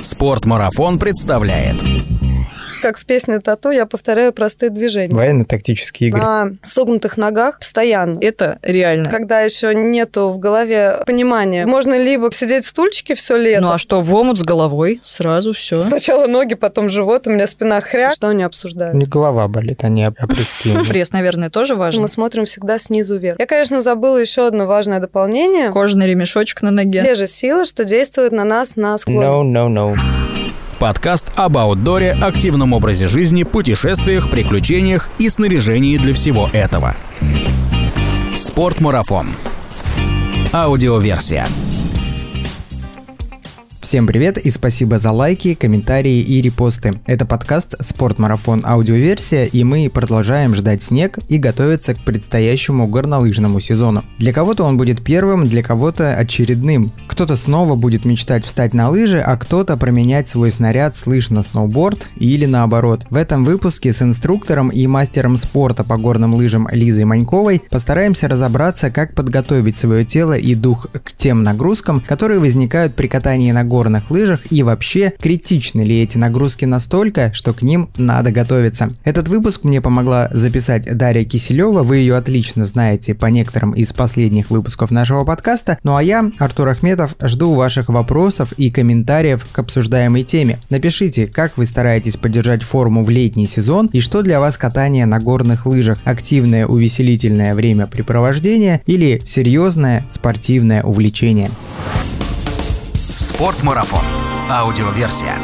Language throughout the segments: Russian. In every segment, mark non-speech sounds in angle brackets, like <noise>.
Спортмарафон представляет как в песне «Тату» я повторяю простые движения. Военно-тактические игры. На согнутых ногах постоянно. Это реально. Когда еще нету в голове понимания. Можно либо сидеть в стульчике все лето. Ну а что, в омут с головой? Сразу все. Сначала ноги, потом живот, у меня спина хряк. Что они обсуждают? Не голова болит, они опрески. <laughs> Пресс, наверное, тоже важно. Мы смотрим всегда снизу вверх. Я, конечно, забыла еще одно важное дополнение. Кожаный ремешочек на ноге. Те же силы, что действуют на нас на склоне. No, no, no. Подкаст об аутдоре, активном образе жизни, путешествиях, приключениях и снаряжении для всего этого. Спортмарафон. Аудиоверсия. Всем привет и спасибо за лайки, комментарии и репосты. Это подкаст «Спортмарафон. Аудиоверсия» и мы продолжаем ждать снег и готовиться к предстоящему горнолыжному сезону. Для кого-то он будет первым, для кого-то очередным. Кто-то снова будет мечтать встать на лыжи, а кто-то променять свой снаряд с лыж на сноуборд или наоборот. В этом выпуске с инструктором и мастером спорта по горным лыжам Лизой Маньковой постараемся разобраться, как подготовить свое тело и дух к тем нагрузкам, которые возникают при катании на горных лыжах и вообще критичны ли эти нагрузки настолько, что к ним надо готовиться. Этот выпуск мне помогла записать Дарья Киселева, вы ее отлично знаете по некоторым из последних выпусков нашего подкаста, ну а я, Артур Ахметов, жду ваших вопросов и комментариев к обсуждаемой теме. Напишите, как вы стараетесь поддержать форму в летний сезон и что для вас катание на горных лыжах, активное увеселительное времяпрепровождение или серьезное спортивное увлечение. Спортмарафон. Аудиоверсия.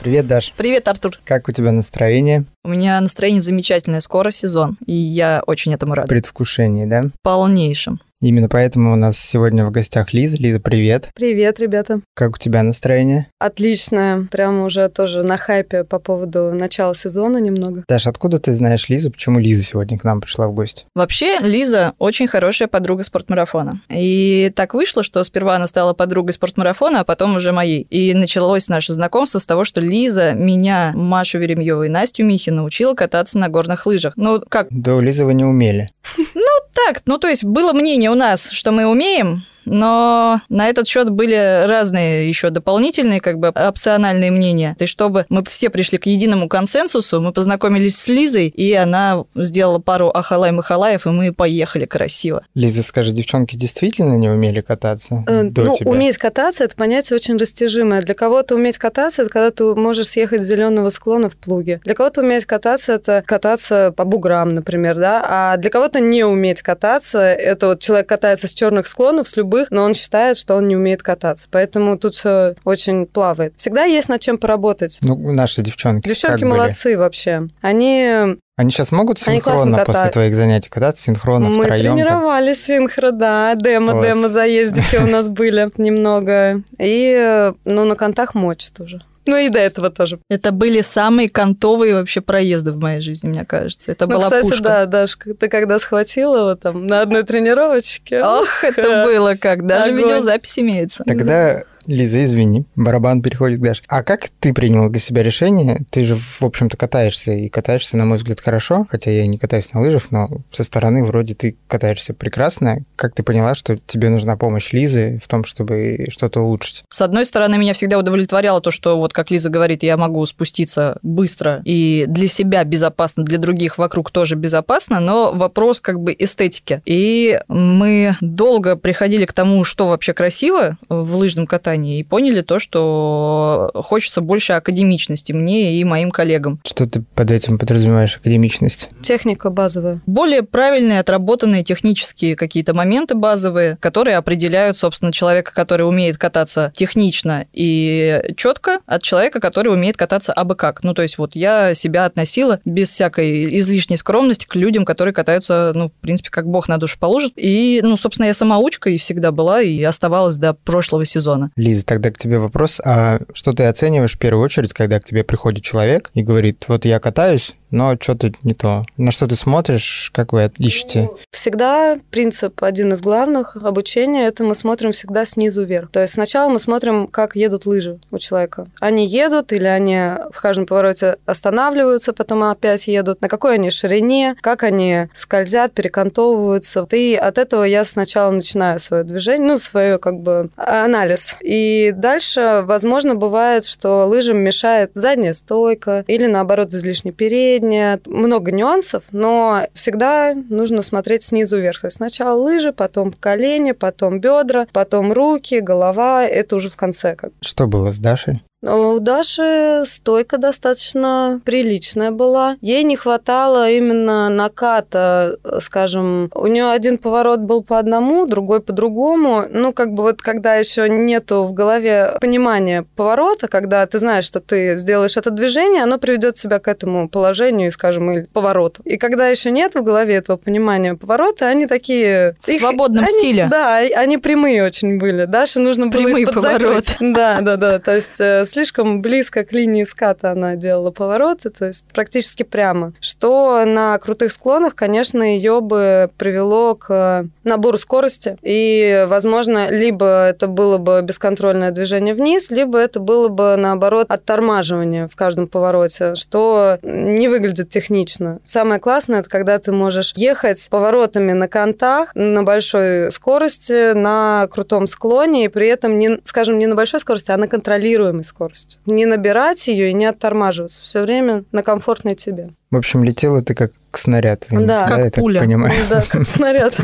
Привет, Даш. Привет, Артур. Как у тебя настроение? У меня настроение замечательное. Скоро сезон, и я очень этому рада. Предвкушение, да? Полнейшем. Именно поэтому у нас сегодня в гостях Лиза. Лиза, привет. Привет, ребята. Как у тебя настроение? Отличное. Прямо уже тоже на хайпе по поводу начала сезона немного. Даш, откуда ты знаешь Лизу? Почему Лиза сегодня к нам пришла в гости? Вообще, Лиза очень хорошая подруга спортмарафона. И так вышло, что сперва она стала подругой спортмарафона, а потом уже моей. И началось наше знакомство с того, что Лиза меня, Машу Веремьеву и Настю Михина научила кататься на горных лыжах. Ну, как? Да, у Лизы вы не умели. Ну, так, ну то есть было мнение у нас, что мы умеем, но на этот счет были разные еще дополнительные, как бы опциональные мнения. И чтобы мы все пришли к единому консенсусу, мы познакомились с Лизой, и она сделала пару ахалай-махалаев, и мы поехали красиво. Лиза, скажи, девчонки действительно не умели кататься Э, до ну, тебя? уметь кататься это понятие очень растяжимое. Для кого-то уметь кататься это когда ты можешь съехать с зеленого склона в плуге. Для кого-то уметь кататься это кататься по буграм, например, да. А для кого-то не уметь кататься это вот человек катается с черных склонов, с любых, но он считает, что он не умеет кататься. Поэтому тут все очень плавает. Всегда есть над чем поработать. Ну, наши девчонки Девчонки как были? молодцы вообще. Они Они сейчас могут синхронно после катают. твоих занятий кататься, синхронно, Мы втроем? там? тренировались синхро, да, демо, Класс. демо заездики у нас были <laughs> немного. И, э, ну, на контах мочит уже. Ну и до этого тоже. Это были самые кантовые вообще проезды в моей жизни, мне кажется. Это Ну, была кстати, пушка. да, Дашка, ты когда схватила его там на одной тренировочке. Ох, это <laughs> было как. Даже Огонь. видеозапись имеется. Тогда, Лиза, извини, барабан переходит к Даше. А как ты принял для себя решение? Ты же, в общем-то, катаешься, и катаешься, на мой взгляд, хорошо, хотя я не катаюсь на лыжах, но со стороны вроде ты катаешься прекрасно. Как ты поняла, что тебе нужна помощь Лизы в том, чтобы что-то улучшить? С одной стороны, меня всегда удовлетворяло то, что, вот как Лиза говорит, я могу спуститься быстро и для себя безопасно, для других вокруг тоже безопасно, но вопрос как бы эстетики. И мы долго приходили к тому, что вообще красиво в лыжном катании, и поняли то, что хочется больше академичности мне и моим коллегам. Что ты под этим подразумеваешь, академичность? Техника базовая. Более правильные, отработанные технические какие-то моменты базовые, которые определяют, собственно, человека, который умеет кататься технично и четко, от человека, который умеет кататься абы как. Ну, то есть вот я себя относила без всякой излишней скромности к людям, которые катаются, ну, в принципе, как бог на душу положит. И, ну, собственно, я самоучка и всегда была, и оставалась до прошлого сезона. Лиза, тогда к тебе вопрос. А что ты оцениваешь в первую очередь, когда к тебе приходит человек и говорит, вот я катаюсь, но что-то не то. На что ты смотришь, как вы ищете? Всегда принцип один из главных обучения – это мы смотрим всегда снизу вверх. То есть сначала мы смотрим, как едут лыжи у человека. Они едут или они в каждом повороте останавливаются, потом опять едут, на какой они ширине, как они скользят, перекантовываются. И от этого я сначала начинаю свое движение, ну, свое как бы анализ. И дальше, возможно, бывает, что лыжам мешает задняя стойка или, наоборот, излишне передняя. Много нюансов, но всегда нужно смотреть снизу вверх. То есть сначала лыжи, потом колени, потом бедра, потом руки, голова. Это уже в конце. Как. Что было с Дашей? У Даши стойка достаточно приличная была. Ей не хватало именно наката, скажем. У нее один поворот был по одному, другой по другому. Ну, как бы вот когда еще нету в голове понимания поворота, когда ты знаешь, что ты сделаешь это движение, оно приведет себя к этому положению, скажем, или повороту. И когда еще нет в голове этого понимания поворота, они такие... В свободном их, стиле. Они, да, они прямые очень были. Даше нужно было Прямые повороты. Да, да, да. То есть э, слишком близко к линии ската она делала повороты, то есть практически прямо. Что на крутых склонах, конечно, ее бы привело к набору скорости. И, возможно, либо это было бы бесконтрольное движение вниз, либо это было бы, наоборот, оттормаживание в каждом повороте, что не выглядит технично. Самое классное, это когда ты можешь ехать поворотами на контах на большой скорости, на крутом склоне, и при этом, не, скажем, не на большой скорости, а на контролируемой скорости не набирать ее и не оттормаживаться. Все время на комфортной тебе. В общем, летела ты как снаряд. Вниз, да, как я пуля. Так понимаю. Да, как <laughs> снаряд.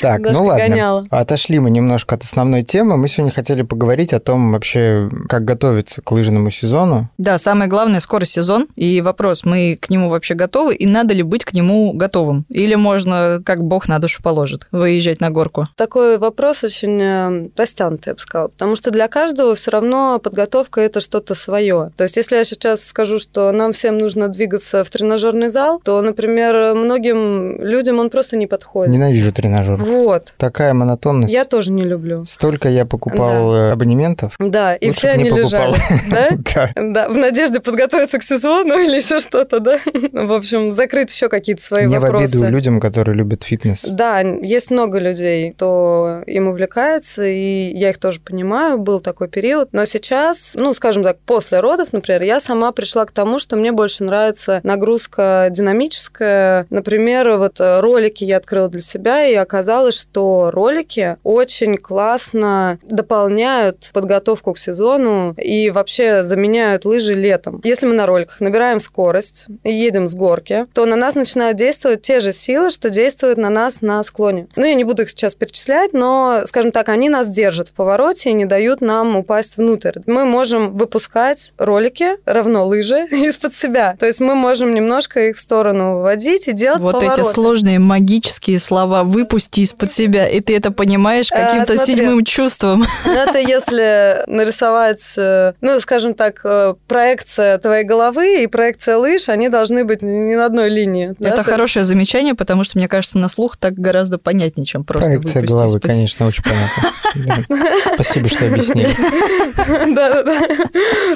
Так, ну ладно. Отошли мы немножко от основной темы. Мы сегодня хотели поговорить о том вообще, как готовиться к лыжному сезону. Да, самое главное скоро сезон. И вопрос, мы к нему вообще готовы, и надо ли быть к нему готовым? Или можно, как бог на душу положит, выезжать на горку? Такой вопрос очень э, растянутый, я бы сказала. Потому что для каждого все равно подготовка это что-то свое. То есть, если я сейчас скажу, что нам всем нужно двигаться в тренажерный зал, то, например, многим людям он просто не подходит. Ненавижу тренажер. Вот. Такая монотонность. Я тоже не люблю. Столько я покупал э, абонементов. Да, и Лучше все они покупал. лежали. <laughs> Да? <laughs> Да. Да, в надежде подготовиться к сезону <laughs> или еще что-то, да? В общем, закрыть еще какие-то свои Не в вопросы. обиду людям, которые любят фитнес. Да, есть много людей, кто им увлекается, и я их тоже понимаю, был такой период. Но сейчас, ну, скажем так, после родов, например, я сама пришла к тому, что мне больше нравится нагрузка динамическая. Например, вот э, ролики я открыла для себя, и оказалось, что ролики очень классно дополняют подготовку к сезону и вообще заменяют лыжи летом. Если мы на роликах набираем скорость и едем с горки, то на нас начинают действовать те же силы, что действуют на нас на склоне. Ну, я не буду их сейчас перечислять, но, скажем так, они нас держат в повороте и не дают нам упасть внутрь. Мы можем выпускать ролики, равно лыжи, <laughs> из-под себя. То есть мы можем немножко их в сторону вводить и делать Вот повороты. эти сложные магические слова «выпусти из-под себя», и ты это понимаешь А, каким-то смотри. седьмым чувством. <laughs> Ну, Это если нарисовать, э, ну, скажем так, э, проекция твоей головы и проекция лыж, они должны быть не на одной линии. да, Это то хорошее замечание, потому что, мне кажется, на слух так гораздо понятнее, чем просто Проекция головы, из-под конечно, очень понятно. Да. <laughs> Спасибо, что объяснили. Да-да-да.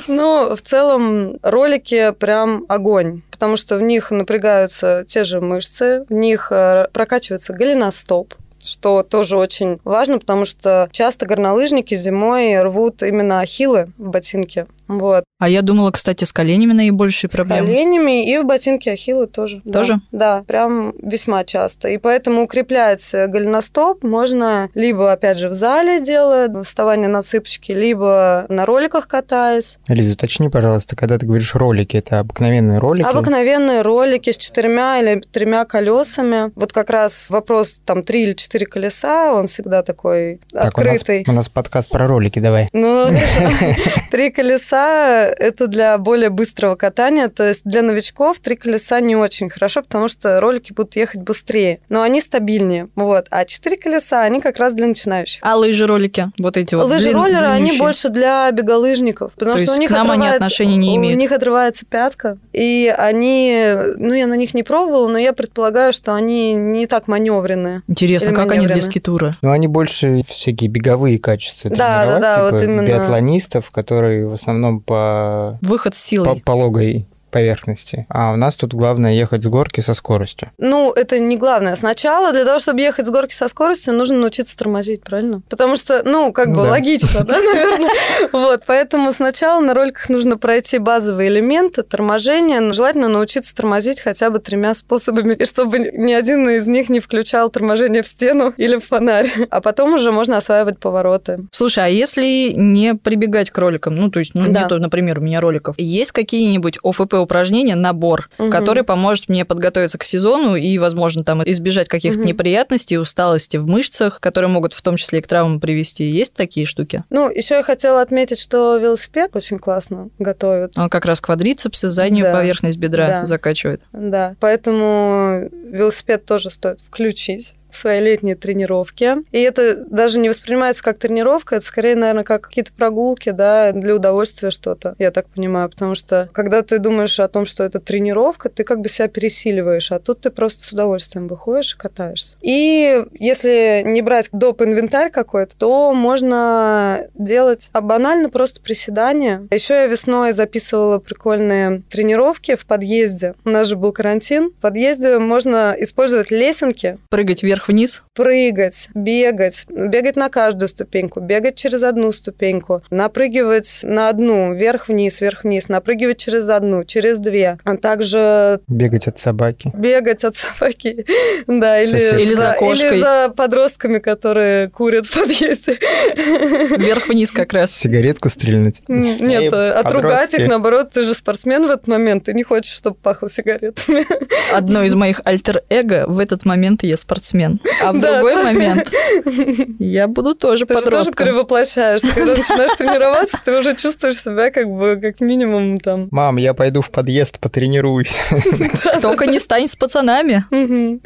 Ну, в целом, ролики прям огонь, потому что в них напрягаются те же мышцы, в них э, прокачивается голеностоп, что тоже очень важно, потому что часто горнолыжники зимой рвут именно ахиллы в ботинке. Вот. А я думала, кстати, с коленями наибольшие С проблемы. коленями и в ботинке ахиллы тоже. Да. Тоже? Да, прям весьма часто. И поэтому укреплять голеностоп можно либо, опять же, в зале делая вставание на цыпочки, либо на роликах катаясь. Лиза, уточни, пожалуйста, когда ты говоришь ролики, это обыкновенные ролики? Обыкновенные ролики с четырьмя или тремя колесами. Вот как раз вопрос там три или четыре колеса, он всегда такой Так, у нас, открытый. у нас подкаст про ролики, давай. Ну, <laughs> <laughs> три колеса – это для более быстрого катания. То есть для новичков три колеса не очень хорошо, потому что ролики будут ехать быстрее. Но они стабильнее. Вот. А четыре колеса, они как раз для начинающих. А лыжи-ролики? Вот эти вот длин- Лыжи-роллеры, они больше для беголыжников. Потому То что есть у них к нам они отношения не имеют? У них отрывается пятка, и они... Ну, я на них не пробовала, но я предполагаю, что они не так маневренные. Интересно, как они для скитура? Ну, они больше всякие беговые качества Да, да, тренировать, да, типа вот именно. биатлонистов, которые в основном по, Выход с по силой. пологой поверхности. А у нас тут главное ехать с горки со скоростью. Ну, это не главное. Сначала для того, чтобы ехать с горки со скоростью, нужно научиться тормозить, правильно? Потому что, ну, как Ну бы да. логично, да, <laughs> наверное? Вот, поэтому сначала на роликах нужно пройти базовые элементы торможения. но Желательно научиться тормозить хотя бы тремя способами, и <laughs> чтобы ни один из них не включал торможение в стену или в фонарь. А потом уже можно осваивать повороты. Слушай, а если не прибегать к роликам, ну, то есть, ну, Да. не то, например, у меня роликов, есть какие-нибудь ОФП-упражнения, набор, Мгм. который поможет мне подготовиться к сезону и, возможно, там избежать каких-то Мгм. неприятностей, усталости в мышцах, которые могут в том числе и к травмам привести? Есть такие штуки? Ну, еще я хотела отметить, что велосипед очень классно готовит. Он как раз квадрицепсы, заднюю Да. поверхность бедра Да. закачивает. Да, поэтому велосипед тоже стоит включить свои летние тренировки. И это даже не воспринимается как тренировка, это скорее, наверное, как какие-то прогулки, да, для удовольствия что-то, я так понимаю. Потому что когда ты думаешь о том, что это тренировка, ты как бы себя пересиливаешь, а тут ты просто с удовольствием выходишь и катаешься. И если не брать доп. инвентарь какой-то, то можно делать а банально просто приседания. Еще я весной записывала прикольные тренировки в подъезде. У нас же был карантин. В подъезде можно использовать лесенки, Прыгать вверх-вниз. прыгать, бегать, бегать на каждую ступеньку, бегать через одну ступеньку, напрыгивать на одну, вверх-вниз, вверх-вниз, напрыгивать через одну, через две, а также Бегать от собаки. бегать от собаки, <laughs> да, или. Или за кошкой. или за подростками, которые курят в подъезде. Вверх-вниз как раз. Сигаретку стрельнуть. Нет, э, отругать подростки. их, наоборот, ты же спортсмен в этот момент, ты не хочешь, чтобы пахло сигаретами. Одно из моих альтер-эго в этот момент я спортсмен. А в Да, другой да. момент я буду тоже Ты же тоже подростком. перевоплощаешься. Когда начинаешь тренироваться, ты уже чувствуешь себя как бы как минимум там. Мам, я пойду в подъезд, потренируюсь. Только не стань с пацанами.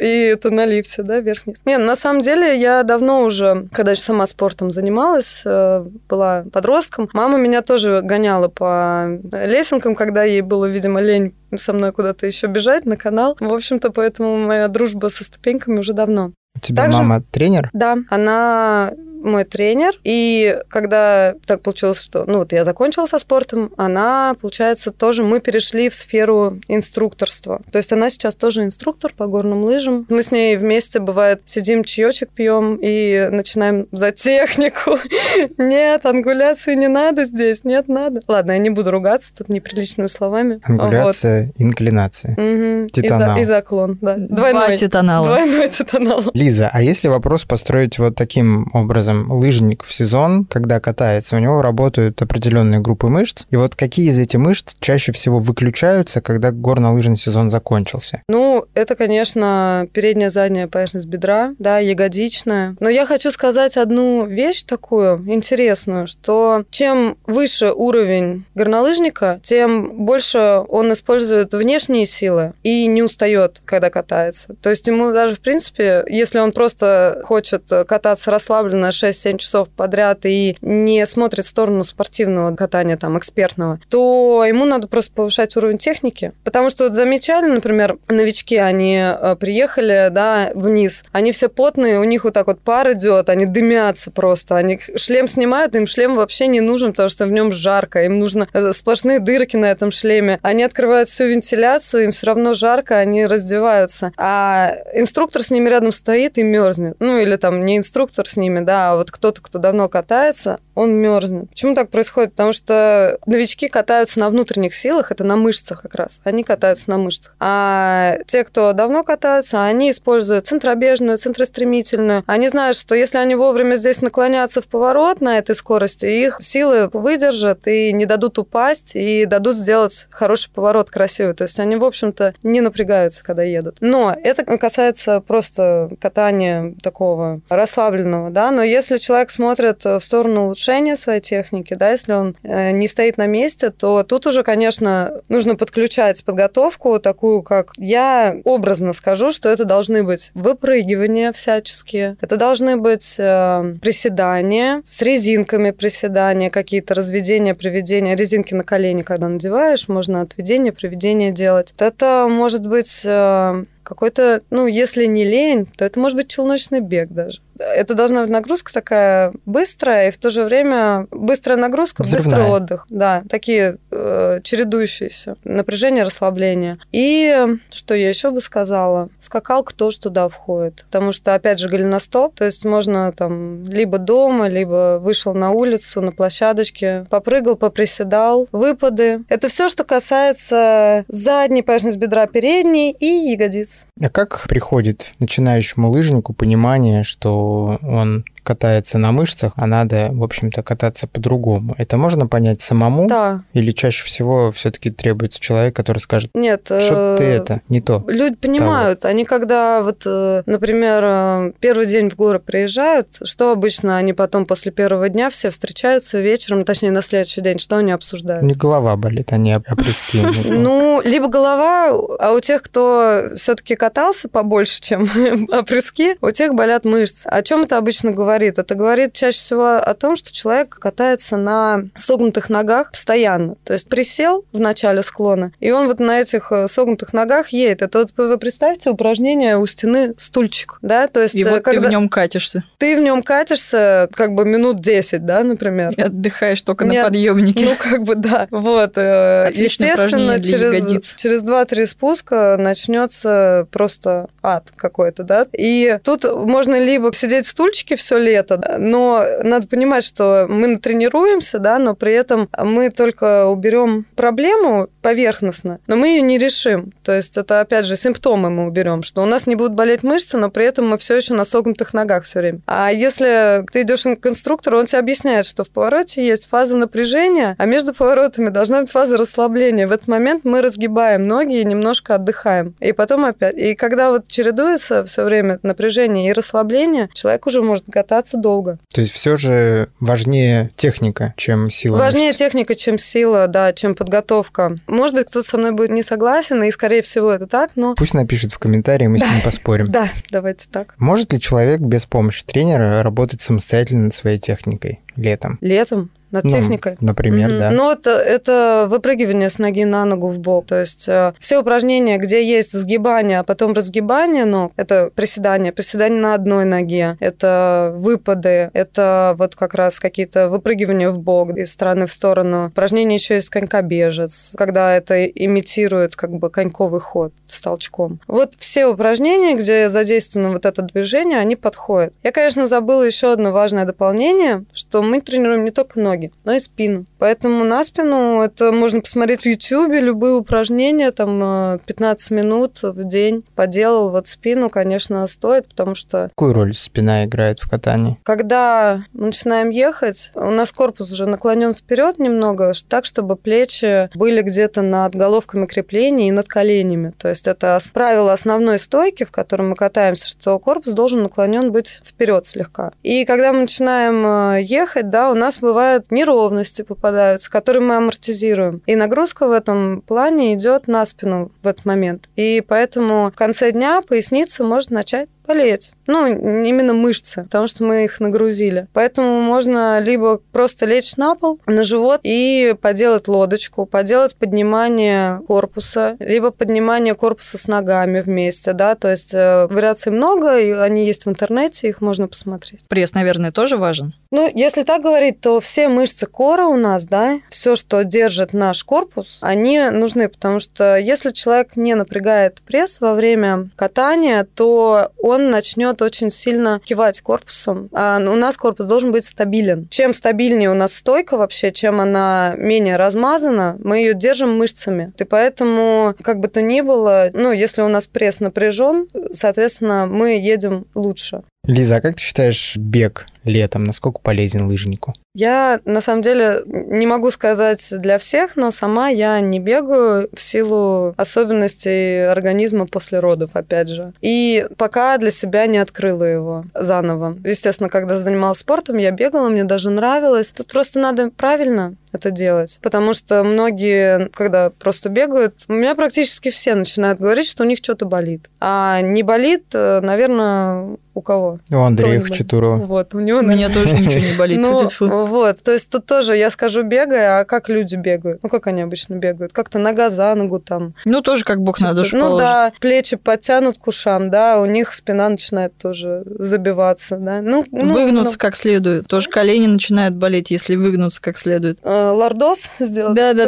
И это на лифте, да, вверх-вниз. Не, на самом деле я давно уже, когда еще сама спортом занималась, э, была подростком, мама меня тоже гоняла по лесенкам, когда ей было, видимо, лень со мной куда-то еще бежать на канал. В общем-то, поэтому моя дружба со ступеньками уже давно. У тебя Также- мама тренер? Да, она мой тренер, и когда так получилось, что, ну вот я закончила со спортом, она, получается, тоже мы перешли в сферу инструкторства. То есть она сейчас тоже инструктор по горным лыжам. Мы с ней вместе, бывает, сидим, чаечек пьем и начинаем за технику. <laughs> Нет, ангуляции не надо здесь, нет, надо. Ладно, я не буду ругаться тут неприличными словами. Ангуляция, инклинация. Вот. Мгм. И за- Титанал. И заклон, да. Два Двойной. титанала. Двойной титанал. Лиза, а если вопрос построить вот таким образом? Лыжник в сезон, когда катается, у него работают определенные группы мышц, и вот какие из этих мышц чаще всего выключаются, когда горнолыжный сезон закончился? Ну, это, конечно, передняя задняя поверхность бедра, да, ягодичная. Но я хочу сказать одну вещь такую интересную, что чем выше уровень горнолыжника, тем больше он использует внешние силы и не устает, когда катается. То есть ему даже, в принципе, если он просто хочет кататься расслабленно 6-7 часов подряд и не смотрит в сторону спортивного катания, там, экспертного, то ему надо просто повышать уровень техники. Потому что вот замечали, например, новички, они э, приехали, да, вниз, они все потные, у них вот так вот пар идет, они дымятся просто, они шлем снимают, им шлем вообще не нужен, потому что в нем жарко, им нужно э, сплошные дырки на этом шлеме. Они открывают всю вентиляцию, им все равно жарко, они раздеваются. А инструктор с ними рядом стоит и мерзнет. Ну, или там не инструктор с ними, да, а вот кто-то, кто давно катается, он мерзнет. Почему так происходит? Потому что новички катаются на внутренних силах, это на мышцах как раз. Они катаются на мышцах. А те, кто давно катаются, они используют центробежную, центростремительную. Они знают, что если они вовремя здесь наклонятся в поворот на этой скорости, их силы выдержат и не дадут упасть, и дадут сделать хороший поворот красивый. То есть они, в общем-то, не напрягаются, когда едут. Но это касается просто катания такого расслабленного, да. Но если человек смотрит в сторону улучшения своей техники, да, если он э, не стоит на месте, то тут уже, конечно, нужно подключать подготовку такую, как я образно скажу, что это должны быть выпрыгивания всяческие, это должны быть э, приседания с резинками приседания, какие-то разведения, приведения, резинки на колени, когда надеваешь, можно отведение, приведение делать. Это может быть э, какой-то, ну, если не лень, то это может быть челночный бег даже. Это должна быть нагрузка такая быстрая, и в то же время быстрая нагрузка, Взрывная. быстрый отдых. Да, такие э, чередующиеся. Напряжение, расслабление. И что я еще бы сказала? Скакалка тоже туда входит. Потому что, опять же, голеностоп, то есть можно там либо дома, либо вышел на улицу, на площадочке, попрыгал, поприседал, выпады. Это все, что касается задней поверхности бедра, передней и ягодиц. А как приходит начинающему лыжнику понимание, что он катается на мышцах, а надо, в общем-то, кататься по-другому? Это можно понять самому? Да. Или чаще всего все-таки требуется человек, который скажет, Нет. что ты э, это, не то? Люди понимают, они когда вот, э, например, э, первый день в горы приезжают, что обычно они потом после первого дня все встречаются вечером, точнее на следующий день, что они обсуждают? Не голова болит, не опрески. <laughs> Ну, либо голова, а у тех, кто все-таки катался побольше, чем <laughs> опрески, у тех болят мышцы. О чем это обычно говорит? Это говорит чаще всего о том, что человек катается на согнутых ногах постоянно. То есть присел в начале склона, и он вот на этих э, согнутых ногах едет. Это вот вы представьте упражнение у стены стульчик, да? То есть И э, вот ты в нем катишься. ты в нем катишься как бы минут 10, да, например. И отдыхаешь только Нет, на подъемнике. Ну, как бы да. Вот. э, Отличное Естественно, через, через 2-3 спуска начнется просто ад какой-то, да. И тут можно либо сидеть в стульчике все лето, да, но надо понимать, что мы натренируемся, да, но при этом мы только уберем проблему поверхностно, но мы ее не решим. То есть это, опять же, симптомы мы уберем, что у нас не будут болеть мышцы, но при этом мы все еще на согнутых ногах все время. А если ты идешь к инструктору, он тебе объясняет, что в повороте есть фаза напряжения, а между поворотами должна быть фаза расслабления. В этот момент мы разгибаем ноги и немножко отдыхаем. И потом опять. И когда вот чередуется все время напряжение и расслабление, человек уже может кататься долго. То есть все же важнее техника, чем сила Важнее мышц. техника, чем сила, да, чем подготовка. Может быть, кто-то со мной будет не согласен, и, скорее всего, это так, но... Пусть напишет в комментарии, мы с ним поспорим. Да, давайте так. Может ли человек без помощи тренера работать самостоятельно над своей техникой летом? Летом над Ну, техникой. Например, Мгм. да. Ну, это, это выпрыгивание с ноги на ногу в бок. То есть э, все упражнения, где есть сгибание, а потом разгибание ног, это приседание, приседание на одной ноге, это выпады, это вот как раз какие-то выпрыгивания в бок из стороны в сторону. Упражнение еще есть конькобежец, когда это имитирует как бы коньковый ход с толчком. Вот все упражнения, где задействовано вот это движение, они подходят. Я, конечно, забыла еще одно важное дополнение, что мы тренируем не только ноги, но и спину. Поэтому на спину это можно посмотреть в YouTube, любые упражнения, там э, 15 минут в день поделал. Вот спину, конечно, стоит, потому что Какую роль спина играет в катании? когда мы начинаем ехать, у нас корпус уже наклонен вперед немного, так, чтобы плечи были где-то над головками крепления и над коленями. То есть это правило основной стойки, в котором мы катаемся, что корпус должен наклонен быть вперед слегка. И когда мы начинаем э, ехать, да, у нас бывают неровности попадаются, которые мы амортизируем. И нагрузка в этом плане идет на спину в этот момент. И поэтому в конце дня поясница может начать болеть. Ну, именно мышцы, потому что мы их нагрузили. Поэтому можно либо просто лечь на пол, на живот и поделать лодочку, поделать поднимание корпуса, либо поднимание корпуса с ногами вместе, да, то есть э, вариаций много, и они есть в интернете, их можно посмотреть. Пресс, наверное, тоже важен. Ну, если так говорить, то все мышцы кора у нас, да, все, что держит наш корпус, они нужны, потому что если человек не напрягает пресс во время катания, то он начнет очень сильно кивать корпусом. А у нас корпус должен быть стабилен. Чем стабильнее у нас стойка вообще, чем она менее размазана, мы ее держим мышцами. И поэтому, как бы то ни было, ну, если у нас пресс напряжен, соответственно, мы едем лучше. Лиза, а как ты считаешь бег летом, насколько полезен лыжнику? Я, на самом деле, не могу сказать для всех, но сама я не бегаю в силу особенностей организма после родов, опять же. И пока для себя не открыла его заново. Естественно, когда занималась спортом, я бегала, мне даже нравилось. Тут просто надо правильно это делать. Потому что многие, когда просто бегают, у меня практически все начинают говорить, что у них что-то болит. А не болит, наверное, у кого? У Андрея. Хачатурова. Вот, у него зеленая. У меня тоже ничего не болит. Ну, вот, то есть тут тоже я скажу бегай, а как люди бегают? Ну, как они обычно бегают? Как-то нога за ногу там. Ну, тоже как бог на душу Ну да, плечи подтянут к ушам, да, у них спина начинает тоже забиваться, да. Ну, ну, Выгнуться как следует. Тоже колени начинают болеть, если выгнуться как следует. ну, э, лордоз сделать, Да, да,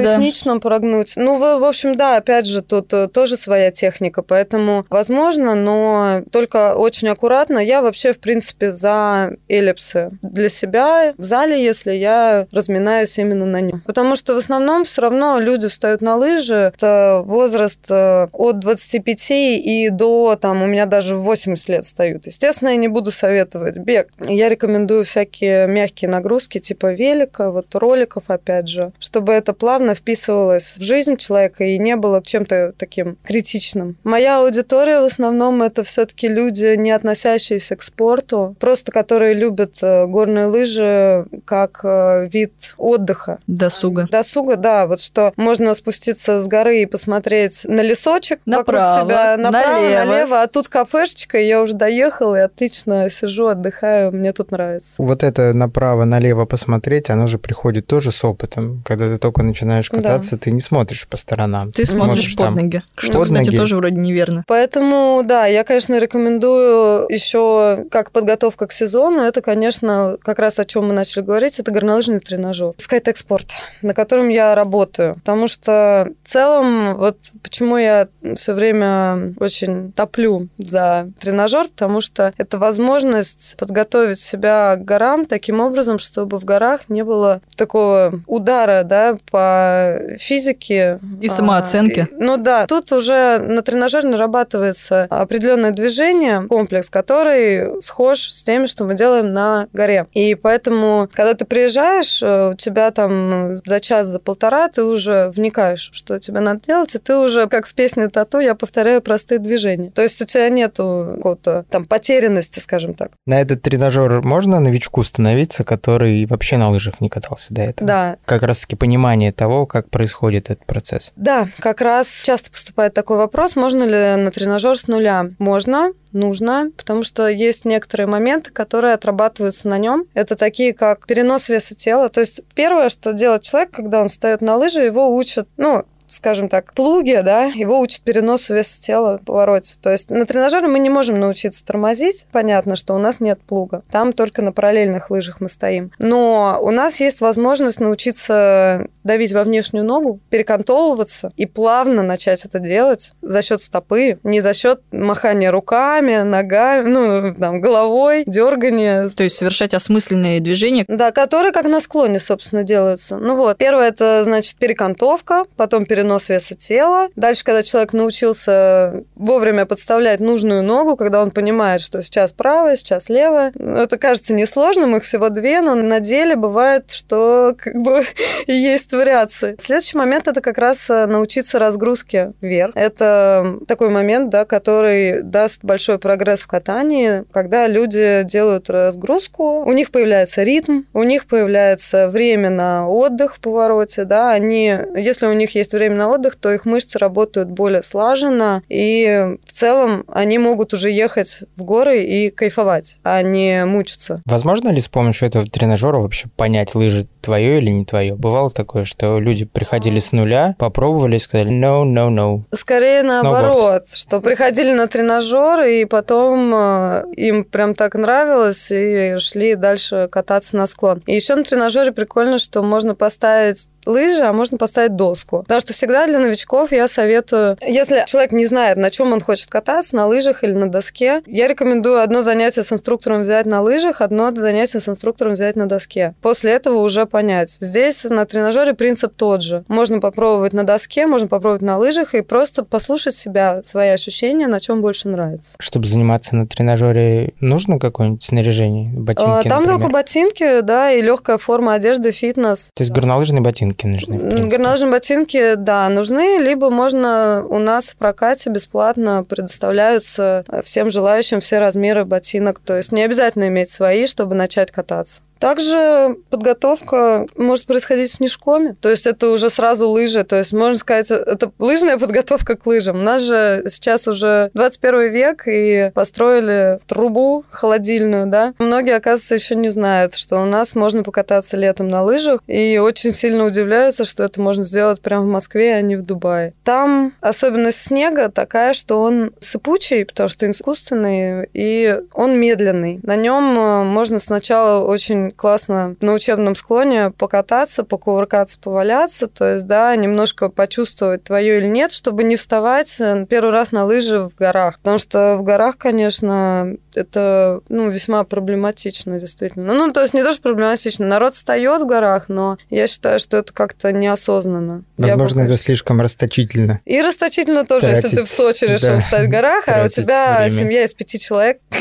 прогнуть. Ну, в, общем, да, опять же, тут э, тоже своя техника, поэтому возможно, но только очень аккуратно. Я вообще, в принципе, за эллипсы для себя в зале, если я разминаюсь именно на нем. Потому что в основном все равно люди встают на лыжи. Это возраст э, от 25 и до, там, у меня даже в 80 лет встают. Естественно, я не буду советовать бег. Я рекомендую всякие мягкие нагрузки, типа велика, вот роликов, опять же, чтобы это плавно вписывалось в жизнь человека и не было чем-то таким критичным. Моя аудитория в основном это все-таки люди, не относящиеся к спорту, просто которые любят э, горные лыжи как э, вид отдыха. Досуга. Досуга, да, вот что можно спуститься с горы и посмотреть на лесочек Направо, вокруг себя, направо, налево. налево, а тут кафешечка, и я уже доехала и отлично сижу, отдыхаю, мне тут нравится. Вот это направо-налево посмотреть, оно же приходит тоже с опытом. Когда ты только начинаешь Да. кататься, ты не смотришь по сторонам. Ты смотришь под там ноги. Что, под кстати, ноги. тоже вроде неверно. Поэтому, да, я, конечно, рекомендую еще как подготовка к сезону. Это, конечно, как раз о чем мы начали говорить, это горнолыжный тренажер. Sport, на котором я работаю. Потому что в целом, вот почему я все время очень топлю за тренажер, потому что это возможность подготовить себя к горам таким образом, чтобы в горах не было такого удара, да, по физике. И А, самооценки. и- ну да, тут уже на тренажере нарабатывается определенное движение, комплекс, который схож с теми, что мы делаем на горе. И поэтому, когда ты приезжаешь, э, у тебя там за час, за полтора ты уже вникаешь, что тебе надо делать, и ты уже, как в песне Тату, я повторяю простые движения. То есть у тебя нету какого-то там потерянности, скажем так. На этот тренажер можно новичку становиться, который вообще на лыжах не катался до этого? Да, Как раз-таки понимание того, как происходит этот процесс. Да, как раз часто поступает такой вопрос, можно ли на тренажер с нуля? Можно, нужно, потому что есть некоторые моменты, которые отрабатываются на нем. Это такие, как перенос веса тела. То есть первое, что делает человек, когда он встает на лыжи, его учат, ну, скажем так, плуги, да, его учат переносу веса тела в повороте. То есть на тренажере мы не можем научиться тормозить. Понятно, что у нас нет плуга. Там только на параллельных лыжах мы стоим. Но у нас есть возможность научиться давить во внешнюю ногу, перекантовываться и плавно начать это делать за счет стопы, не за счет махания руками, ногами, ну, там, головой, дергания. То есть совершать осмысленные движения. Да, которые как на склоне, собственно, делаются. Ну вот, первое это, значит, перекантовка, потом перенос веса тела. Дальше, когда человек научился вовремя подставлять нужную ногу, когда он понимает, что сейчас правая, сейчас левая. Это кажется несложным, их всего две, но на деле бывает, что как бы <laughs> есть вариации. Следующий момент это как раз э, научиться разгрузке вверх. Это такой момент, да, который даст большой прогресс в катании, когда люди делают разгрузку, у них появляется ритм, у них появляется время на отдых в повороте, да, они, если у них есть время на отдых, то их мышцы работают более слаженно, и в целом они могут уже ехать в горы и кайфовать, а не мучиться. Возможно ли с помощью этого тренажера вообще понять, лыжи твое или не твое? Бывало такое, что люди приходили с нуля, попробовали и сказали no, no, no. Скорее наоборот, что приходили на тренажер, и потом э, им прям так нравилось, и шли дальше кататься на склон. И еще на тренажере прикольно, что можно поставить лыжи, а можно поставить доску. Потому что всегда для новичков я советую, если человек не знает, на чем он хочет кататься, на лыжах или на доске, я рекомендую одно занятие с инструктором взять на лыжах, одно занятие с инструктором взять на доске. После этого уже понять. Здесь на тренажере принцип тот же. Можно попробовать на доске, можно попробовать на лыжах и просто послушать себя, свои ощущения, на чем больше нравится. Чтобы заниматься на тренажере, нужно какое-нибудь снаряжение, ботинки, А, Там например? только ботинки, да, и легкая форма одежды, фитнес. То есть горнолыжные ботинки нужны, М, принципе. Горнолыжные ботинки, да, нужны, либо можно у нас в прокате бесплатно предоставляются всем желающим все размеры ботинок. То есть не обязательно иметь свои, чтобы начать кататься. Также подготовка может происходить с снежками. То есть это уже сразу лыжи. То есть можно сказать, это лыжная подготовка к лыжам. У нас же сейчас уже 21 век, и построили трубу холодильную, да. Многие, оказывается, еще не знают, что у нас можно покататься летом на лыжах, и очень сильно удивляются, что это можно сделать прямо в Москве, а не в Дубае. Там особенность снега такая, что он сыпучий, потому что искусственный, и он медленный. На нем э, можно сначала очень классно на учебном склоне покататься, покувыркаться, поваляться, то есть, да, немножко почувствовать твое или нет, чтобы не вставать э, первый раз на лыжи в горах. Потому что в горах, конечно, это ну, весьма проблематично, действительно. Ну, то есть не то, что проблематично. Народ встает в горах, но я считаю, что это как-то неосознанно. Возможно, это слишком расточительно. И расточительно тоже, Тратить, если ты в Сочи решил да, встать в горах, а у тебя время. семья из пяти человек, <laughs>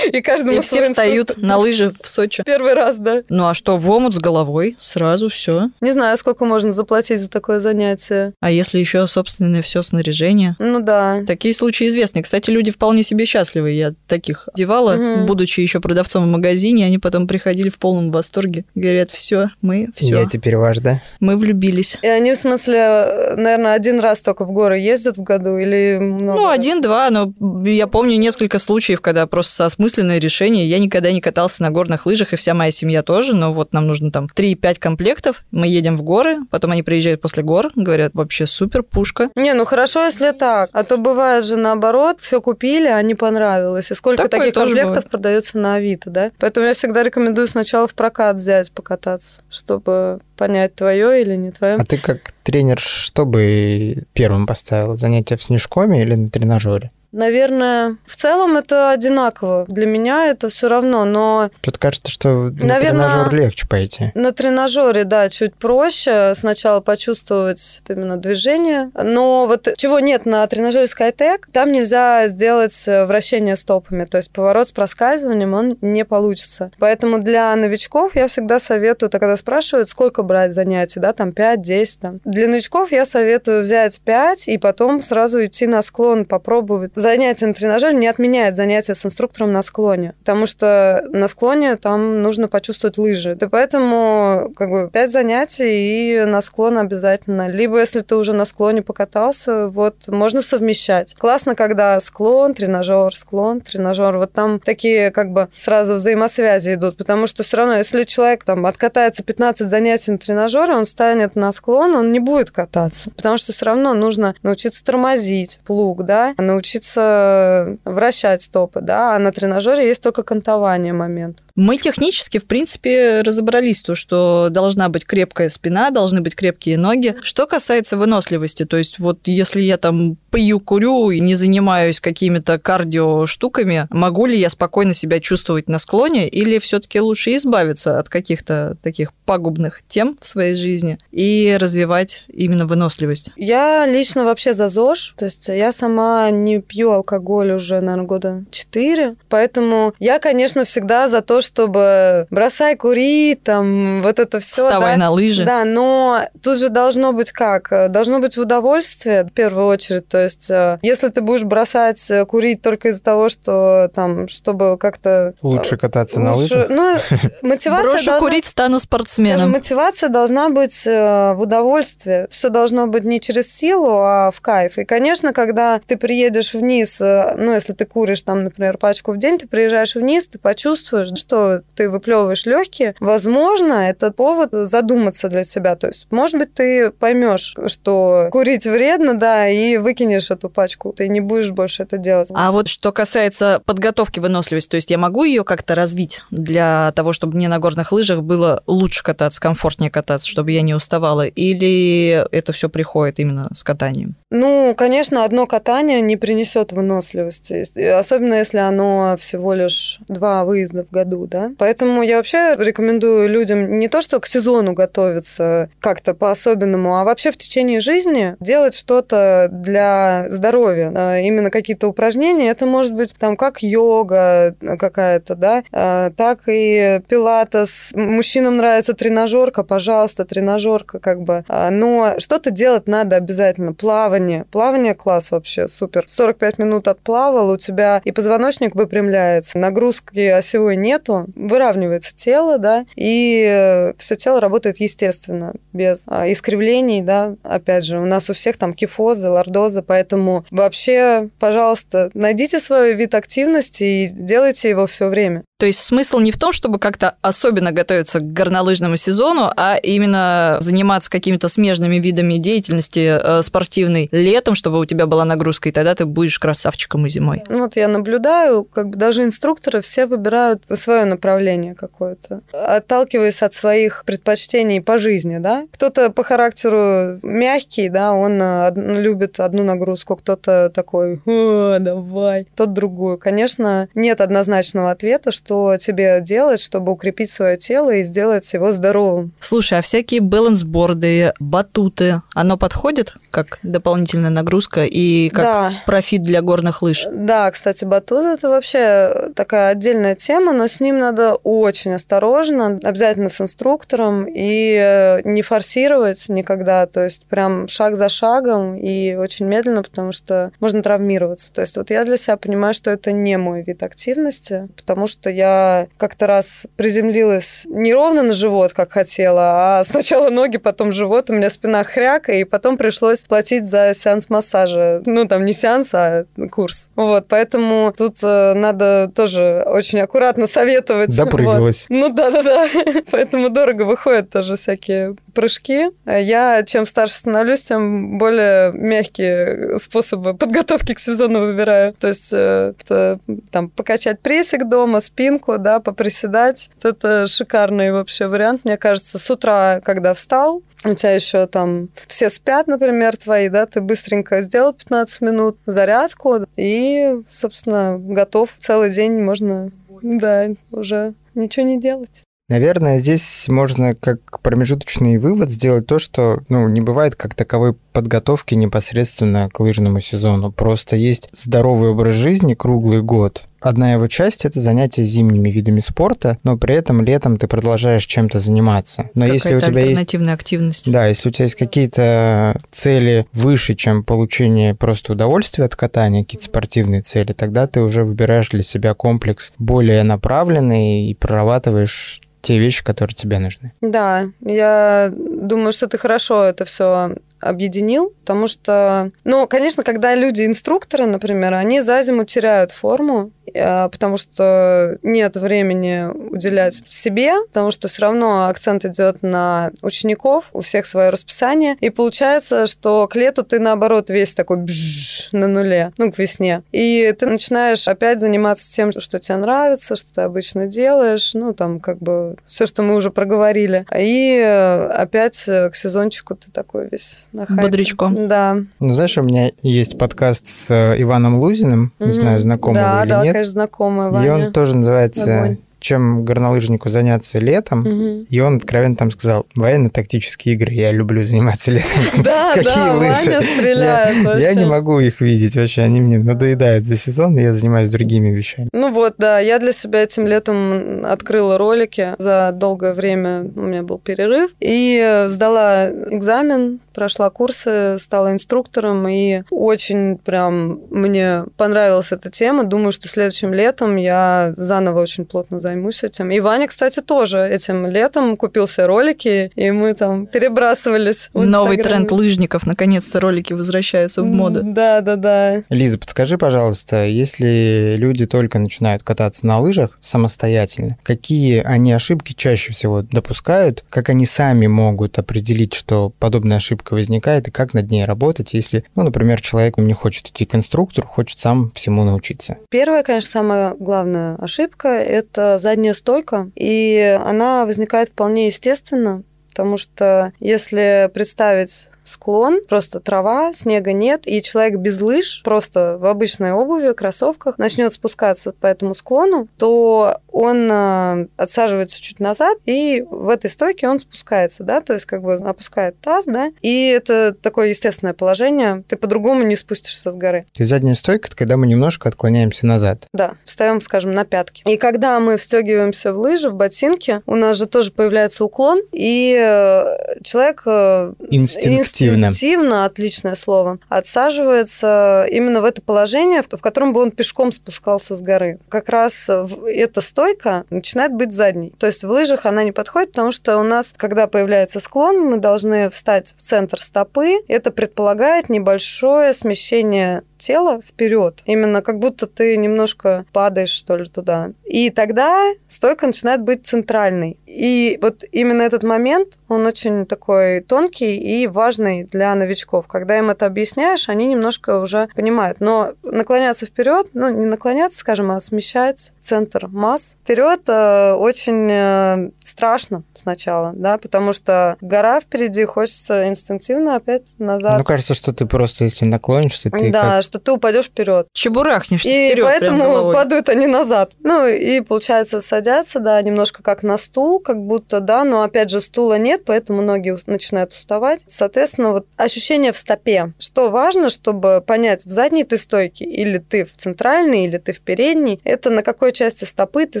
и каждому И все встают на лыжи в Сочи. Первый раз, да. Ну, а что, в омут с головой? Сразу все. Не знаю, сколько можно заплатить за такое занятие. А если еще собственное все снаряжение? Ну да. Такие случаи известны. Кстати, люди вполне себе счастливы. Я таких девала, угу. будучи еще продавцом в магазине, они потом приходили в полном восторге. Говорят, все, мы все. Я теперь ваш, да? Мы влюбились. И они, в смысле, наверное, один раз только в горы ездят в году или много? Ну, один-два, но я помню несколько случаев, когда просто осмысленное решение. Я никогда не катался на горных лыжах, и вся моя семья тоже, но вот нам нужно там 3-5 комплектов. Мы едем в горы, потом они приезжают после гор, говорят, вообще супер пушка. Не, ну хорошо, если так. А то бывает же наоборот, все купили, а не понравилось. И сколько Такое таких комплектов бывает. продается на Авито, да? Поэтому я всегда рекомендую сначала в прокат взять, покататься, чтобы понять, твое или не твое. А ты как тренер, что бы первым поставил? Занятия в снежкоме или на тренажере? Наверное, в целом это одинаково. Для меня это все равно, но... Что-то кажется, что на Наверное, тренажер легче пойти. На тренажере, да, чуть проще сначала почувствовать именно движение. Но вот чего нет на тренажере SkyTech, там нельзя сделать вращение стопами, то есть поворот с проскальзыванием, он не получится. Поэтому для новичков я всегда советую, когда спрашивают, сколько брать занятий, да, там 5-10, там. Для новичков я советую взять 5 и потом сразу идти на склон, попробовать занятие на тренажере не отменяет занятия с инструктором на склоне, потому что на склоне там нужно почувствовать лыжи. И поэтому как бы пять занятий и на склон обязательно. Либо если ты уже на склоне покатался, вот можно совмещать. Классно, когда склон, тренажер, склон, тренажер. Вот там такие как бы сразу взаимосвязи идут, потому что все равно, если человек там откатается 15 занятий на тренажере, он станет на склон, он не будет кататься, потому что все равно нужно научиться тормозить плуг, да, научиться научиться вращать стопы, да, а на тренажере есть только кантование момент. Мы технически, в принципе, разобрались, то, что должна быть крепкая спина, должны быть крепкие ноги. Что касается выносливости, то есть вот если я там пью, курю и не занимаюсь какими-то кардио штуками, могу ли я спокойно себя чувствовать на склоне или все-таки лучше избавиться от каких-то таких пагубных тем в своей жизни и развивать именно выносливость? Я лично вообще за ЗОЖ, то есть я сама не пью алкоголь уже, наверное, года четыре, поэтому я, конечно, всегда за то, чтобы бросай курить, там, вот это все. Вставай да? на лыжи. Да, но тут же должно быть как? Должно быть удовольствие, в первую очередь. То есть, э, если ты будешь бросать э, курить только из-за того, что там, чтобы как-то... Э, лучше кататься лучше... на лыжах? Ну, <laughs> мотивация Брошу должна... курить, стану спортсменом. Мотивация должна быть в удовольствие. Все должно быть не через силу, а в кайф. И, конечно, когда ты приедешь вниз, ну, если ты куришь там, например, пачку в день, ты приезжаешь вниз, ты почувствуешь, что что ты выплевываешь легкие, возможно, это повод задуматься для себя. То есть, может быть, ты поймешь, что курить вредно, да, и выкинешь эту пачку. Ты не будешь больше это делать. А вот что касается подготовки выносливости, то есть я могу ее как-то развить для того, чтобы мне на горных лыжах было лучше кататься, комфортнее кататься, чтобы я не уставала? Или это все приходит именно с катанием? Ну, конечно, одно катание не принесет выносливости, особенно если оно всего лишь два выезда в году, да. Поэтому я вообще рекомендую людям не то, что к сезону готовиться как-то по-особенному, а вообще в течение жизни делать что-то для здоровья. А, именно какие-то упражнения. Это может быть там как йога какая-то, да, а, так и пилатес. Мужчинам нравится тренажерка, пожалуйста, тренажерка как бы. А, но что-то делать надо обязательно. Плавание. Плавание класс вообще, супер. 45 45 минут отплавал, у тебя и позвоночник выпрямляется, нагрузки осевой нету, выравнивается тело, да, и все тело работает естественно, без а, искривлений, да, опять же, у нас у всех там кифозы, лордозы, поэтому вообще, пожалуйста, найдите свой вид активности и делайте его все время. То есть смысл не в том, чтобы как-то особенно готовиться к горнолыжному сезону, а именно заниматься какими-то смежными видами деятельности э, спортивной летом, чтобы у тебя была нагрузка, и тогда ты будешь красавчиком и зимой. Ну, вот я наблюдаю, как бы даже инструкторы все выбирают свое направление какое-то, отталкиваясь от своих предпочтений по жизни, да. Кто-то по характеру мягкий, да, он э, любит одну нагрузку, кто-то такой, давай, тот другую. Конечно, нет однозначного ответа, что что тебе делать, чтобы укрепить свое тело и сделать его здоровым. Слушай, а всякие балансборды, батуты, оно подходит как дополнительная нагрузка и как да. профит для горных лыж? Да, кстати, батут это вообще такая отдельная тема, но с ним надо очень осторожно, обязательно с инструктором и э, не форсировать никогда, то есть прям шаг за шагом и очень медленно, потому что можно травмироваться. То есть вот я для себя понимаю, что это не мой вид активности, потому что я как-то раз приземлилась не ровно на живот, как хотела, а сначала ноги, потом живот, у меня спина хряк, и потом пришлось платить за сеанс массажа. Ну, там не сеанс, а курс. Вот, поэтому тут э, надо тоже очень аккуратно советовать. Допрыгалась. <laughs> Вот. Ну, да-да-да. <laughs> Поэтому дорого выходят тоже всякие прыжки. Я чем старше становлюсь, тем более мягкие способы подготовки к сезону выбираю. То есть э, это, там покачать прессик дома, спинку, да, поприседать. Это шикарный вообще вариант, мне кажется. С утра, когда встал, у тебя еще там все спят, например, твои, да, ты быстренько сделал 15 минут зарядку и, собственно, готов целый день можно, да, уже ничего не делать. Наверное, здесь можно как промежуточный вывод сделать то, что ну, не бывает как таковой подготовки непосредственно к лыжному сезону. Просто есть здоровый образ жизни круглый год. Одна его часть – это занятие зимними видами спорта, но при этом летом ты продолжаешь чем-то заниматься. Но если у тебя альтернативная есть... активность. Да, если у тебя есть какие-то цели выше, чем получение просто удовольствия от катания, какие-то спортивные цели, тогда ты уже выбираешь для себя комплекс более направленный и прорабатываешь те вещи, которые тебе нужны. Да, я думаю, что ты хорошо это все объединил, потому что, ну, конечно, когда люди инструкторы, например, они за зиму теряют форму, потому что нет времени уделять себе, потому что все равно акцент идет на учеников, у всех свое расписание, и получается, что к лету ты наоборот весь такой бжж, на нуле, ну, к весне, и ты начинаешь опять заниматься тем, что тебе нравится, что ты обычно делаешь, ну, там, как бы все, что мы уже проговорили, и э, опять к сезончику ты такой весь на хайпе. Бодрячко. Да. Ну, знаешь, у меня есть подкаст с э, Иваном Лузиным, не знаю, знакомый да, или да, нет. Конечно, знакомый, Ваня. И он тоже называется Огонь чем горнолыжнику заняться летом, угу. и он откровенно там сказал, военно-тактические игры, я люблю заниматься летом. <laughs> Да, <laughs> Какие да, лыжи? Ваня стреляет Я не могу их видеть вообще, они мне надоедают за сезон, и я занимаюсь другими вещами. Ну вот, да, я для себя этим летом открыла ролики, за долгое время у меня был перерыв, и сдала экзамен, прошла курсы, стала инструктором, и очень прям мне понравилась эта тема. Думаю, что следующим летом я заново очень плотно займусь этим. И Ваня, кстати, тоже этим летом купил себе ролики, и мы там перебрасывались. Новый тренд лыжников. Наконец-то ролики возвращаются в моду. Да, да, да. Лиза, подскажи, пожалуйста, если люди только начинают кататься на лыжах самостоятельно, какие они ошибки чаще всего допускают, как они сами могут определить, что подобная ошибка возникает и как над ней работать, если, ну, например, человек не хочет идти к инструктору, хочет сам всему научиться? Первая, конечно, самая главная ошибка – это задняя стойка, и она возникает вполне естественно, потому что если представить склон, просто трава, снега нет, и человек без лыж, просто в обычной обуви, кроссовках, начнет спускаться по этому склону, то он э, отсаживается чуть назад, и в этой стойке он спускается, да, то есть как бы опускает таз, да, и это такое естественное положение, ты по-другому не спустишься с горы. То есть задняя стойка, это когда мы немножко отклоняемся назад. Да, встаем, скажем, на пятки. И когда мы встегиваемся в лыжи, в ботинки, у нас же тоже появляется уклон, и э, человек инстинктивно, Инстинктивно. инстинктивно, отличное слово, отсаживается именно в это положение, в котором бы он пешком спускался с горы. Как раз эта стойка начинает быть задней. То есть в лыжах она не подходит, потому что у нас, когда появляется склон, мы должны встать в центр стопы. Это предполагает небольшое смещение тело вперед. Именно как будто ты немножко падаешь, что ли, туда. И тогда стойка начинает быть центральной. И вот именно этот момент, он очень такой тонкий и важный для новичков. Когда им это объясняешь, они немножко уже понимают. Но наклоняться вперед, ну, не наклоняться, скажем, а смещать центр масс вперед э, очень э, страшно сначала, да, потому что гора впереди, хочется инстинктивно опять назад. Ну, кажется, что ты просто, если наклонишься, ты да, что ты упадешь вперед. Чебурахнешься И вперед поэтому падают они назад. Ну, и получается садятся, да, немножко как на стул, как будто, да, но опять же стула нет, поэтому ноги начинают уставать. Соответственно, вот ощущение в стопе. Что важно, чтобы понять, в задней ты стойке, или ты в центральной, или ты в передней, это на какой части стопы ты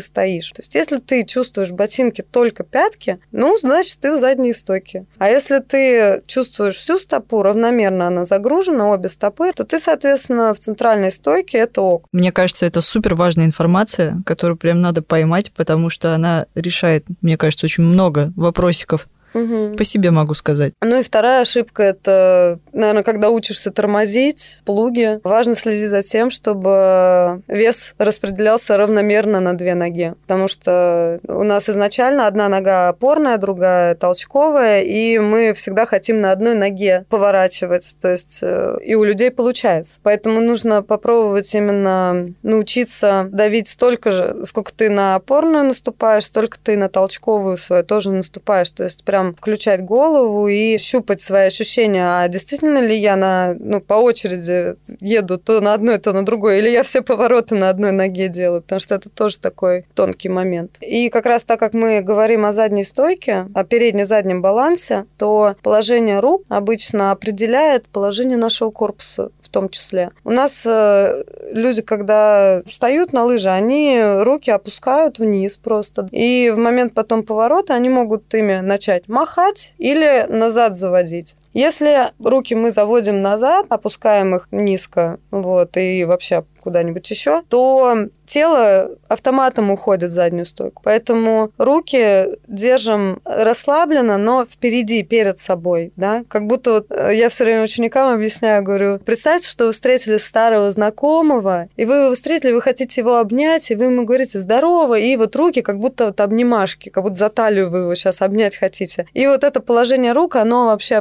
стоишь. То есть, если ты чувствуешь ботинки только пятки, ну, значит, ты в задней стойке. А если ты чувствуешь всю стопу, равномерно она загружена, обе стопы, то ты, соответственно, соответственно, в центральной стойке это ок. Мне кажется, это супер важная информация, которую прям надо поймать, потому что она решает, мне кажется, очень много вопросиков Угу. По себе могу сказать. Ну и вторая ошибка это, наверное, когда учишься тормозить плуги, важно следить за тем, чтобы вес распределялся равномерно на две ноги. Потому что у нас изначально одна нога опорная, другая толчковая, и мы всегда хотим на одной ноге поворачивать. То есть э, и у людей получается. Поэтому нужно попробовать именно научиться давить столько же, сколько ты на опорную наступаешь, столько ты на толчковую свою тоже наступаешь. То есть прям включать голову и щупать свои ощущения. А действительно ли я на, ну, по очереди еду то на одной, то на другой, или я все повороты на одной ноге делаю, потому что это тоже такой тонкий момент. И как раз так как мы говорим о задней стойке, о передне-заднем балансе, то положение рук обычно определяет положение нашего корпуса в том числе. У нас э, люди, когда встают на лыжи, они руки опускают вниз просто. И в момент потом поворота они могут ими начать махать или назад заводить. Если руки мы заводим назад, опускаем их низко, вот, и вообще куда-нибудь еще, то тело автоматом уходит в заднюю стойку. Поэтому руки держим расслабленно, но впереди, перед собой, да, как будто вот э, я все время ученикам объясняю, говорю, представьте, что вы встретили старого знакомого, и вы его встретили, вы хотите его обнять, и вы ему говорите «здорово», и вот руки как будто вот обнимашки, как будто за талию вы его сейчас обнять хотите. И вот это положение рук, оно вообще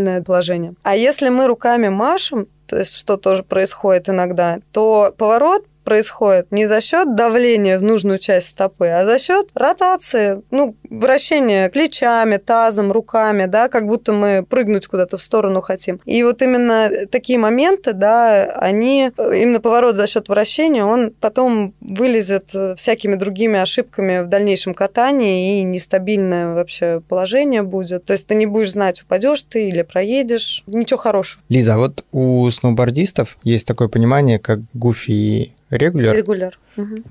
оптимальное положение. А если мы руками машем, то есть что тоже происходит иногда, то поворот происходит не за счет давления в нужную часть стопы, а за счет ротации, ну, вращения плечами, тазом, руками, да, как будто мы прыгнуть куда-то в сторону хотим. И вот именно такие моменты, да, они, именно поворот за счет вращения, он потом вылезет всякими другими ошибками в дальнейшем катании, и нестабильное вообще положение будет. То есть ты не будешь знать, упадешь ты или проедешь. Ничего хорошего. Лиза, а вот у сноубордистов есть такое понимание, как гуфи регуляр. Регуляр.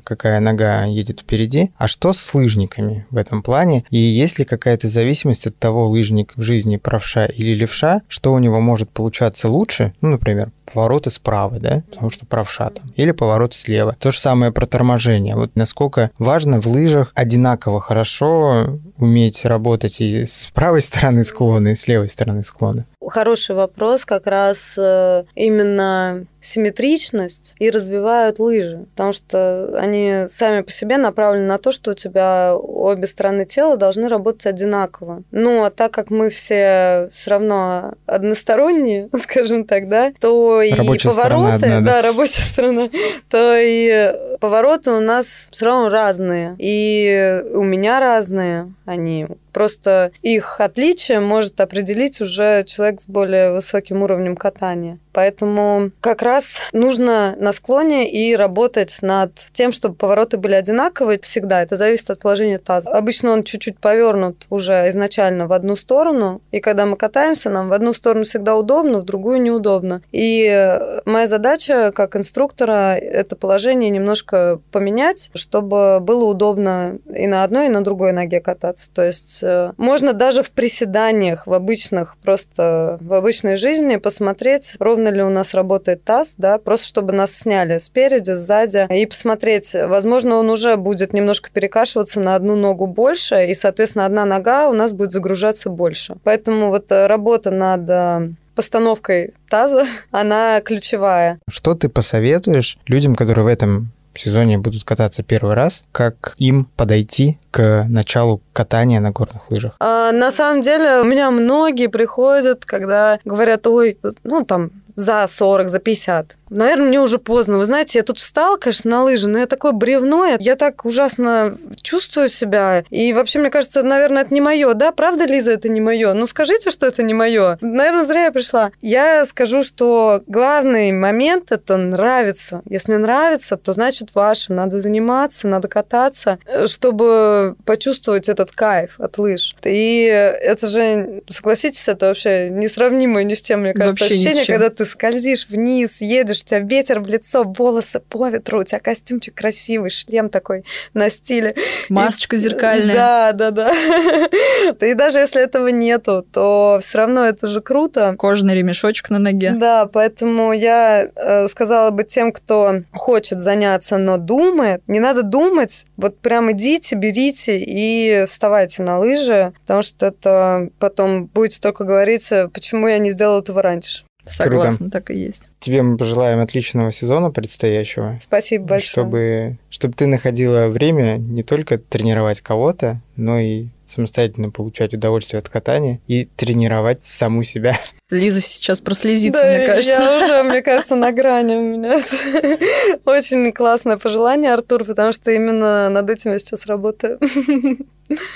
Какая нога едет впереди. А что с лыжниками в этом плане? И есть ли какая-то зависимость от того, лыжник в жизни правша или левша, что у него может получаться лучше? Ну, например, повороты справа, да, потому что правша там, или поворот слева. То же самое про торможение. Вот насколько важно в лыжах одинаково хорошо уметь работать и с правой стороны склона, и с левой стороны склона. Хороший вопрос, как раз э, именно симметричность и развивают лыжи, потому что они сами по себе направлены на то, что у тебя обе стороны тела должны работать одинаково. Ну, а так как мы все все равно односторонние, <laughs> скажем так, да, то и рабочая повороты, одна, да. да, рабочая сторона, <laughs> то и повороты у нас все равно разные. И у меня разные они. Просто их отличие может определить уже человек с более высоким уровнем катания. Поэтому как раз нужно на склоне и работать над тем, чтобы повороты были одинаковые всегда. Это зависит от положения таза. Обычно он чуть-чуть повернут уже изначально в одну сторону, и когда мы катаемся, нам в одну сторону всегда удобно, в другую неудобно. И моя задача как инструктора это положение немножко немножко поменять, чтобы было удобно и на одной, и на другой ноге кататься. То есть э, можно даже в приседаниях, в обычных, просто в обычной жизни посмотреть, ровно ли у нас работает таз, да, просто чтобы нас сняли спереди, сзади, и посмотреть, возможно, он уже будет немножко перекашиваться на одну ногу больше, и, соответственно, одна нога у нас будет загружаться больше. Поэтому вот э, работа над э, постановкой таза, <laughs> она ключевая. Что ты посоветуешь людям, которые в этом сезоне будут кататься первый раз, как им подойти к началу катания на горных лыжах? А, на самом деле у меня многие приходят, когда говорят, ой, ну там за 40, за 50. Наверное, мне уже поздно. Вы знаете, я тут встал, конечно, на лыжи, но я такое бревно, я так ужасно чувствую себя. И вообще, мне кажется, наверное, это не мое. Да, правда, Лиза, это не мое? Ну, скажите, что это не мое. Наверное, зря я пришла. Я скажу, что главный момент – это нравится. Если нравится, то значит ваше. Надо заниматься, надо кататься, чтобы почувствовать этот кайф от лыж. И это же, согласитесь, это вообще несравнимое ни с чем, мне кажется, Вообще ощущение, когда ты скользишь вниз, едешь, у тебя ветер в лицо, волосы по ветру, у тебя костюмчик красивый, шлем такой на стиле. Масочка И- зеркальная. Да, да, да. <laughs> И даже если этого нету, то все равно это же круто. Кожаный ремешочек на ноге. Да, поэтому я э, сказала бы тем, кто хочет заняться, но думает, не надо думать, вот прям идите, берите и вставайте на лыжи, потому что это потом будете только говорить, почему я не сделала этого раньше. Согласна, так и есть. Тебе мы пожелаем отличного сезона предстоящего, Спасибо большое. чтобы, чтобы ты находила время не только тренировать кого-то, но и самостоятельно получать удовольствие от катания и тренировать саму себя. Лиза сейчас прослезится, Да, мне кажется. я уже, мне кажется, на грани у меня. Очень классное пожелание, Артур, потому что именно над этим я сейчас работаю.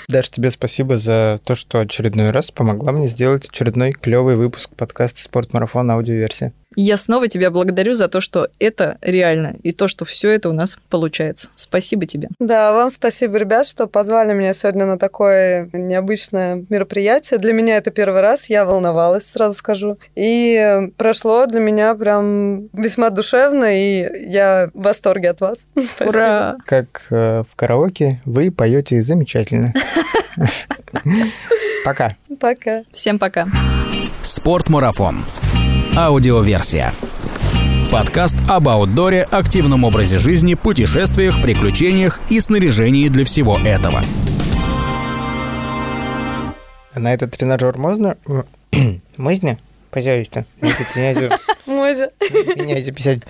Даш, тебе спасибо за то, что очередной раз помогла мне сделать очередной клевый выпуск подкаста «Спортмарафон. Аудиоверсия». И я снова тебя благодарю за то, что это реально, и то, что все это у нас получается. Спасибо тебе. Да, вам спасибо, ребят, что позвали меня сегодня на такое необычное мероприятие. Для меня это первый раз, я волновалась, сразу скажу. И прошло для меня прям весьма душевно, и я в восторге от вас. <laughs> Спасибо. Ура! Как э, в караоке, вы поете замечательно. <laughs> Пока. Пока. Всем пока. Спортмарафон. Аудиоверсия. Подкаст об аутдоре, активном образе жизни, путешествиях, приключениях и снаряжении для всего этого. На этот тренажер можно? <clears throat> Можно? Пожалуйста. На этот тренажер <laughs> Мозя. меня записать.